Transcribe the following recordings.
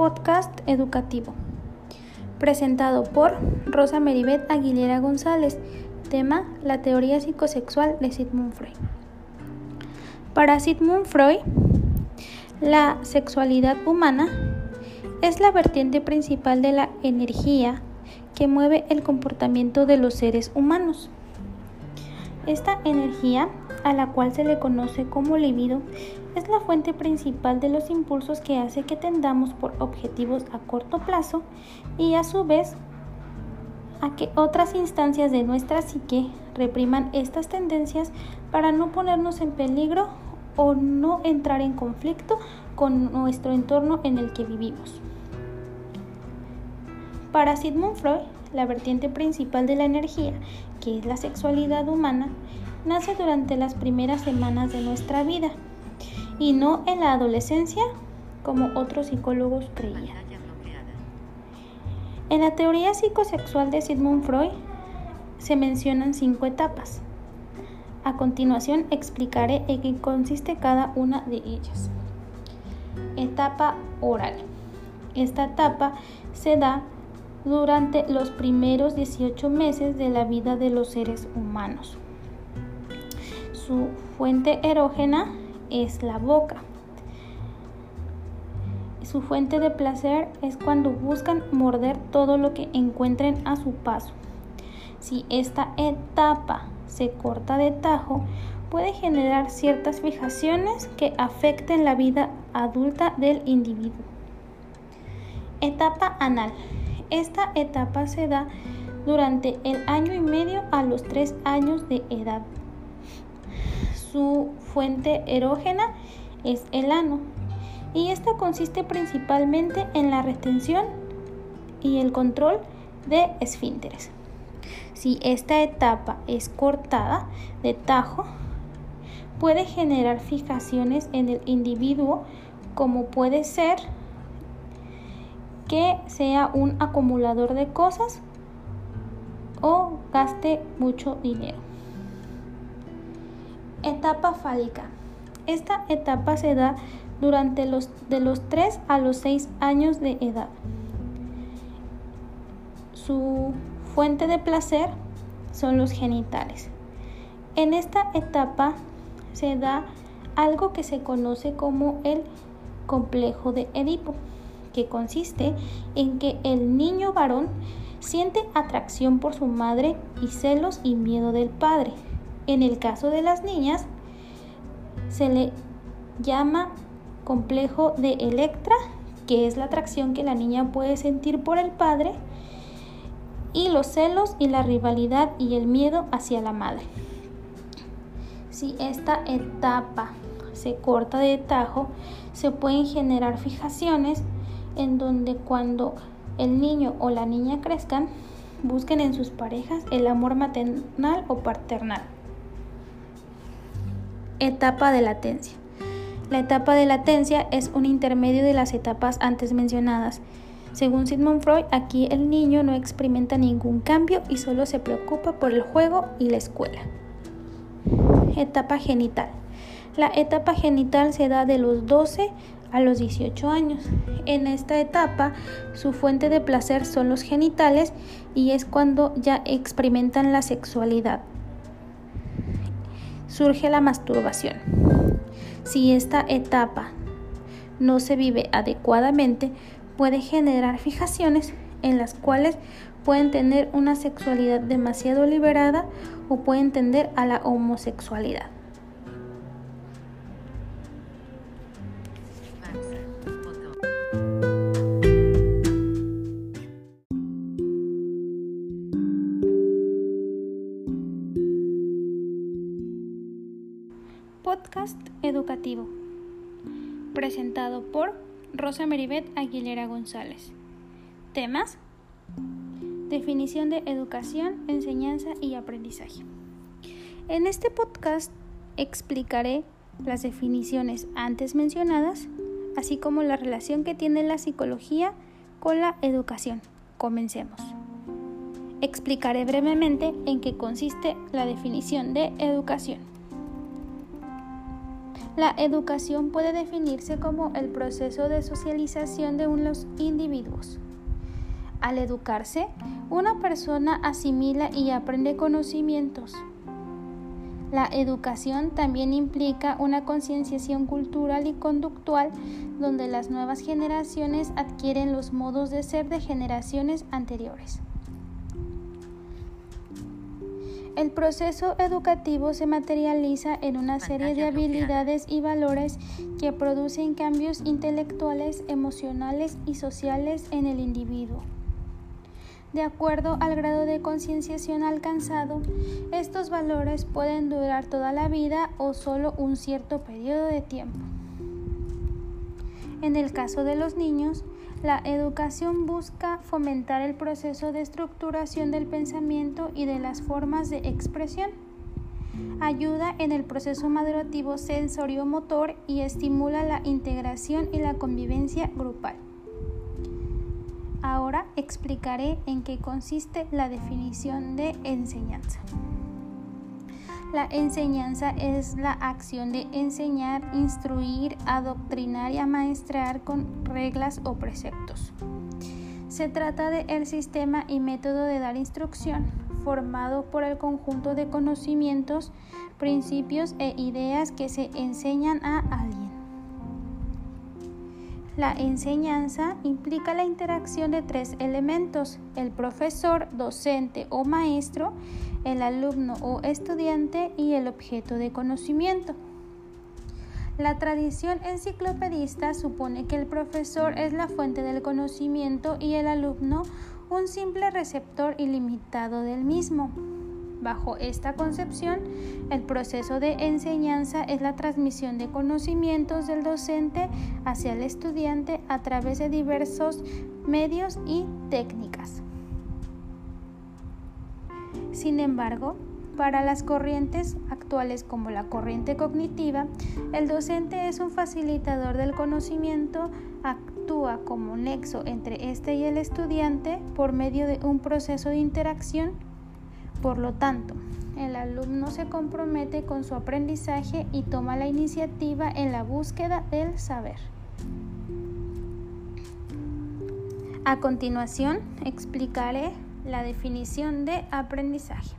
podcast educativo, presentado por Rosa Meribet Aguilera González, tema La teoría psicosexual de Sigmund Freud. Para Sigmund Freud, la sexualidad humana es la vertiente principal de la energía que mueve el comportamiento de los seres humanos. Esta energía, a la cual se le conoce como libido, es la fuente principal de los impulsos que hace que tendamos por objetivos a corto plazo y a su vez a que otras instancias de nuestra psique repriman estas tendencias para no ponernos en peligro o no entrar en conflicto con nuestro entorno en el que vivimos. Para Sigmund Freud, la vertiente principal de la energía, que es la sexualidad humana, nace durante las primeras semanas de nuestra vida y no en la adolescencia como otros psicólogos creían. En la teoría psicosexual de Sigmund Freud se mencionan cinco etapas. A continuación explicaré en qué consiste cada una de ellas. Etapa oral. Esta etapa se da durante los primeros 18 meses de la vida de los seres humanos. Su fuente erógena es la boca. Su fuente de placer es cuando buscan morder todo lo que encuentren a su paso. Si esta etapa se corta de tajo, puede generar ciertas fijaciones que afecten la vida adulta del individuo. Etapa anal. Esta etapa se da durante el año y medio a los tres años de edad. Su fuente erógena es el ano y esta consiste principalmente en la retención y el control de esfínteres. Si esta etapa es cortada de tajo, puede generar fijaciones en el individuo como puede ser que sea un acumulador de cosas o gaste mucho dinero. Etapa fálica. Esta etapa se da durante los de los 3 a los 6 años de edad. Su fuente de placer son los genitales. En esta etapa se da algo que se conoce como el complejo de Edipo que consiste en que el niño varón siente atracción por su madre y celos y miedo del padre. En el caso de las niñas, se le llama complejo de Electra, que es la atracción que la niña puede sentir por el padre, y los celos y la rivalidad y el miedo hacia la madre. Si esta etapa se corta de tajo, se pueden generar fijaciones en donde cuando el niño o la niña crezcan, busquen en sus parejas el amor maternal o paternal. Etapa de latencia. La etapa de latencia es un intermedio de las etapas antes mencionadas. Según Sigmund Freud, aquí el niño no experimenta ningún cambio y solo se preocupa por el juego y la escuela. Etapa genital. La etapa genital se da de los 12 a los 18 años. En esta etapa, su fuente de placer son los genitales y es cuando ya experimentan la sexualidad. Surge la masturbación. Si esta etapa no se vive adecuadamente, puede generar fijaciones en las cuales pueden tener una sexualidad demasiado liberada o pueden tender a la homosexualidad. Presentado por Rosa Meribet Aguilera González. Temas. Definición de educación, enseñanza y aprendizaje. En este podcast explicaré las definiciones antes mencionadas, así como la relación que tiene la psicología con la educación. Comencemos. Explicaré brevemente en qué consiste la definición de educación. La educación puede definirse como el proceso de socialización de unos individuos. Al educarse, una persona asimila y aprende conocimientos. La educación también implica una concienciación cultural y conductual donde las nuevas generaciones adquieren los modos de ser de generaciones anteriores. El proceso educativo se materializa en una serie de habilidades y valores que producen cambios intelectuales, emocionales y sociales en el individuo. De acuerdo al grado de concienciación alcanzado, estos valores pueden durar toda la vida o solo un cierto periodo de tiempo. En el caso de los niños, la educación busca fomentar el proceso de estructuración del pensamiento y de las formas de expresión. Ayuda en el proceso madurativo sensorio-motor y estimula la integración y la convivencia grupal. Ahora explicaré en qué consiste la definición de enseñanza. La enseñanza es la acción de enseñar, instruir, adoctrinar y amaestrar con reglas o preceptos. Se trata de el sistema y método de dar instrucción, formado por el conjunto de conocimientos, principios e ideas que se enseñan a alguien. La enseñanza implica la interacción de tres elementos, el profesor, docente o maestro, el alumno o estudiante y el objeto de conocimiento. La tradición enciclopedista supone que el profesor es la fuente del conocimiento y el alumno un simple receptor ilimitado del mismo. Bajo esta concepción, el proceso de enseñanza es la transmisión de conocimientos del docente hacia el estudiante a través de diversos medios y técnicas. Sin embargo, para las corrientes actuales como la corriente cognitiva, el docente es un facilitador del conocimiento, actúa como nexo entre este y el estudiante por medio de un proceso de interacción por lo tanto, el alumno se compromete con su aprendizaje y toma la iniciativa en la búsqueda del saber. A continuación, explicaré la definición de aprendizaje.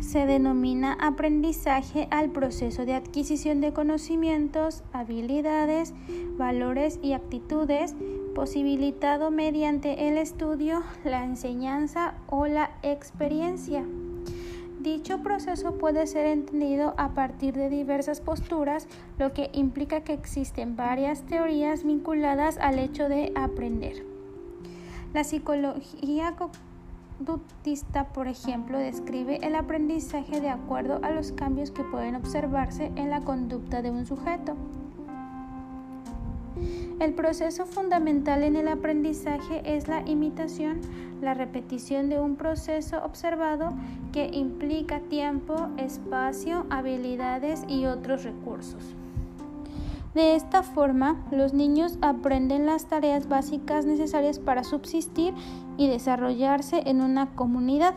Se denomina aprendizaje al proceso de adquisición de conocimientos, habilidades, valores y actitudes posibilitado mediante el estudio, la enseñanza o la experiencia. Dicho proceso puede ser entendido a partir de diversas posturas, lo que implica que existen varias teorías vinculadas al hecho de aprender. La psicología conductista, por ejemplo, describe el aprendizaje de acuerdo a los cambios que pueden observarse en la conducta de un sujeto. El proceso fundamental en el aprendizaje es la imitación, la repetición de un proceso observado que implica tiempo, espacio, habilidades y otros recursos. De esta forma, los niños aprenden las tareas básicas necesarias para subsistir y desarrollarse en una comunidad.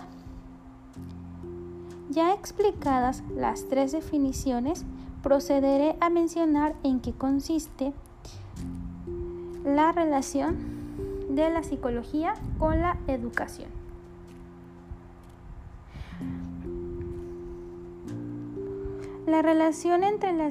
Ya explicadas las tres definiciones, procederé a mencionar en qué consiste la relación de la psicología con la educación. La relación entre la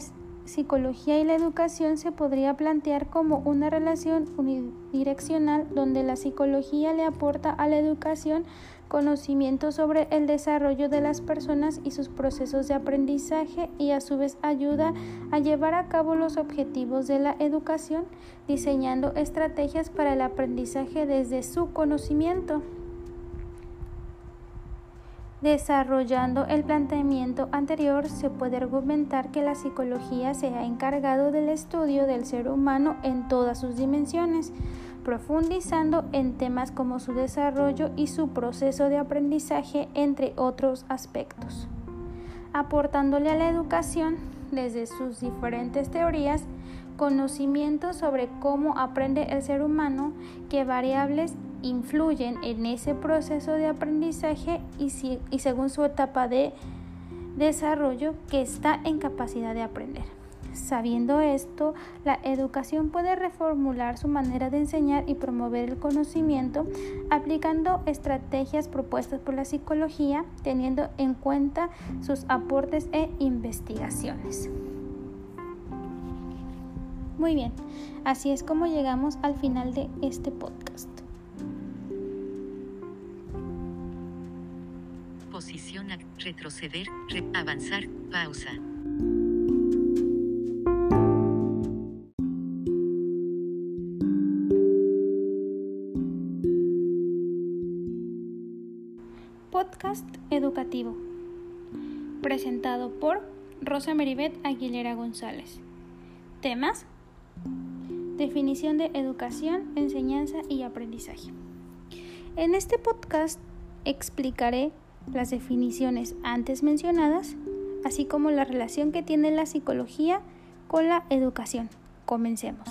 psicología y la educación se podría plantear como una relación unidireccional donde la psicología le aporta a la educación conocimiento sobre el desarrollo de las personas y sus procesos de aprendizaje y a su vez ayuda a llevar a cabo los objetivos de la educación, diseñando estrategias para el aprendizaje desde su conocimiento. Desarrollando el planteamiento anterior, se puede argumentar que la psicología se ha encargado del estudio del ser humano en todas sus dimensiones, profundizando en temas como su desarrollo y su proceso de aprendizaje, entre otros aspectos, aportándole a la educación, desde sus diferentes teorías, conocimiento sobre cómo aprende el ser humano, qué variables influyen en ese proceso de aprendizaje y, y según su etapa de desarrollo que está en capacidad de aprender. Sabiendo esto, la educación puede reformular su manera de enseñar y promover el conocimiento aplicando estrategias propuestas por la psicología, teniendo en cuenta sus aportes e investigaciones. Muy bien, así es como llegamos al final de este podcast. Retroceder, avanzar, pausa. Podcast educativo. Presentado por Rosa Meribet Aguilera González. Temas Definición de educación, enseñanza y aprendizaje. En este podcast explicaré las definiciones antes mencionadas, así como la relación que tiene la psicología con la educación. Comencemos.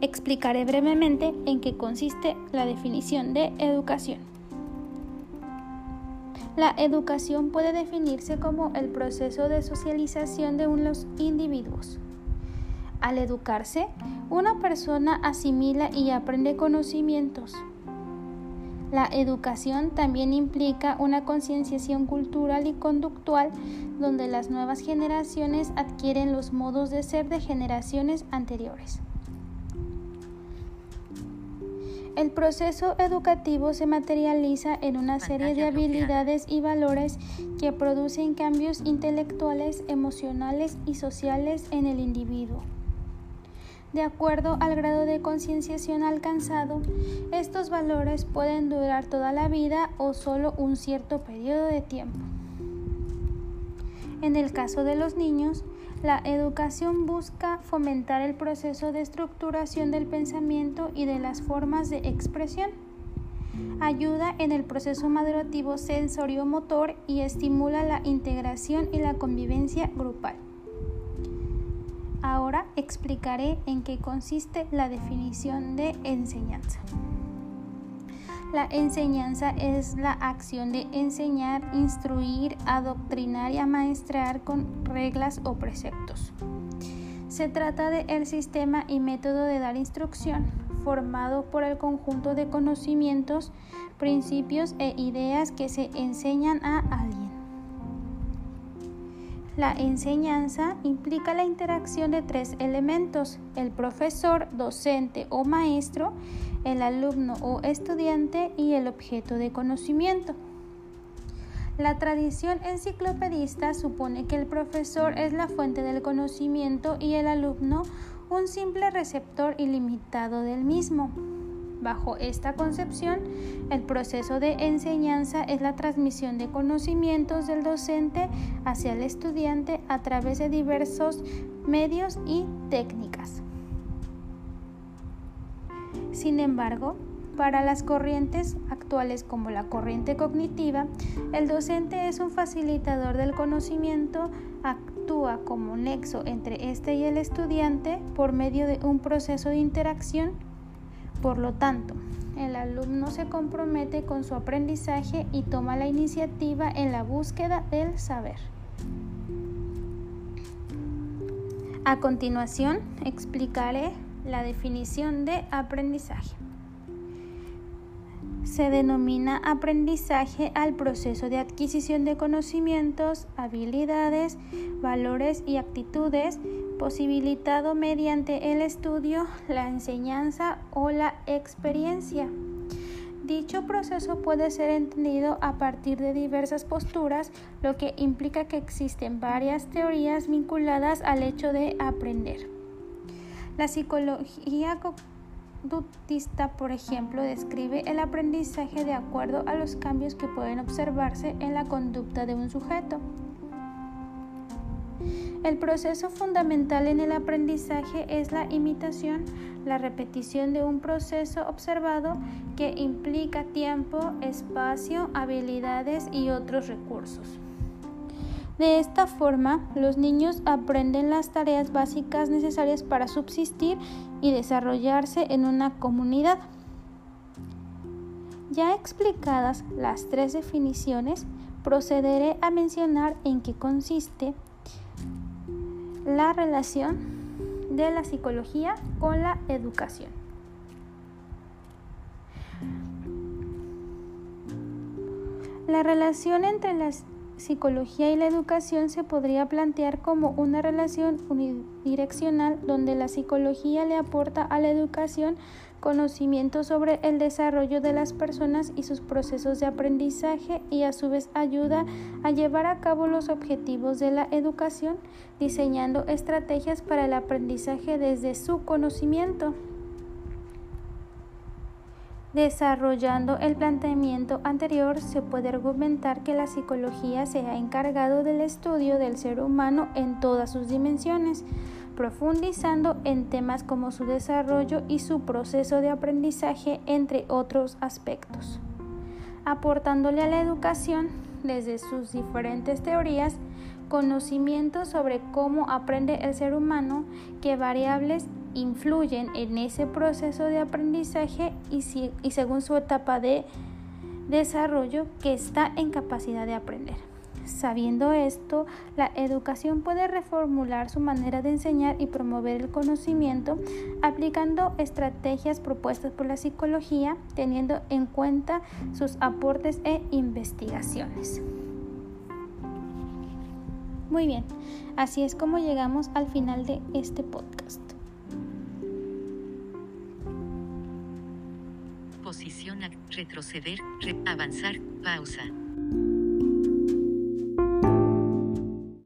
Explicaré brevemente en qué consiste la definición de educación. La educación puede definirse como el proceso de socialización de unos individuos al educarse, una persona asimila y aprende conocimientos. La educación también implica una concienciación cultural y conductual donde las nuevas generaciones adquieren los modos de ser de generaciones anteriores. El proceso educativo se materializa en una serie de habilidades y valores que producen cambios intelectuales, emocionales y sociales en el individuo. De acuerdo al grado de concienciación alcanzado, estos valores pueden durar toda la vida o solo un cierto periodo de tiempo. En el caso de los niños, la educación busca fomentar el proceso de estructuración del pensamiento y de las formas de expresión. Ayuda en el proceso madurativo sensorio-motor y estimula la integración y la convivencia grupal. Ahora explicaré en qué consiste la definición de enseñanza. La enseñanza es la acción de enseñar, instruir, adoctrinar y amaestrar con reglas o preceptos. Se trata de el sistema y método de dar instrucción, formado por el conjunto de conocimientos, principios e ideas que se enseñan a alguien. La enseñanza implica la interacción de tres elementos, el profesor, docente o maestro, el alumno o estudiante y el objeto de conocimiento. La tradición enciclopedista supone que el profesor es la fuente del conocimiento y el alumno un simple receptor ilimitado del mismo. Bajo esta concepción, el proceso de enseñanza es la transmisión de conocimientos del docente hacia el estudiante a través de diversos medios y técnicas. Sin embargo, para las corrientes actuales como la corriente cognitiva, el docente es un facilitador del conocimiento, actúa como nexo entre este y el estudiante por medio de un proceso de interacción por lo tanto, el alumno se compromete con su aprendizaje y toma la iniciativa en la búsqueda del saber. A continuación, explicaré la definición de aprendizaje. Se denomina aprendizaje al proceso de adquisición de conocimientos, habilidades, valores y actitudes posibilitado mediante el estudio, la enseñanza o la experiencia. Dicho proceso puede ser entendido a partir de diversas posturas, lo que implica que existen varias teorías vinculadas al hecho de aprender. La psicología conductista, por ejemplo, describe el aprendizaje de acuerdo a los cambios que pueden observarse en la conducta de un sujeto. El proceso fundamental en el aprendizaje es la imitación, la repetición de un proceso observado que implica tiempo, espacio, habilidades y otros recursos. De esta forma, los niños aprenden las tareas básicas necesarias para subsistir y desarrollarse en una comunidad. Ya explicadas las tres definiciones, procederé a mencionar en qué consiste la relación de la psicología con la educación. La relación entre la psicología y la educación se podría plantear como una relación unidireccional donde la psicología le aporta a la educación conocimiento sobre el desarrollo de las personas y sus procesos de aprendizaje y a su vez ayuda a llevar a cabo los objetivos de la educación, diseñando estrategias para el aprendizaje desde su conocimiento. Desarrollando el planteamiento anterior, se puede argumentar que la psicología se ha encargado del estudio del ser humano en todas sus dimensiones, profundizando en temas como su desarrollo y su proceso de aprendizaje, entre otros aspectos, aportándole a la educación, desde sus diferentes teorías, conocimiento sobre cómo aprende el ser humano, qué variables influyen en ese proceso de aprendizaje y, y según su etapa de desarrollo que está en capacidad de aprender. Sabiendo esto, la educación puede reformular su manera de enseñar y promover el conocimiento aplicando estrategias propuestas por la psicología, teniendo en cuenta sus aportes e investigaciones. Muy bien, así es como llegamos al final de este podcast. Posición, retroceder, avanzar, pausa.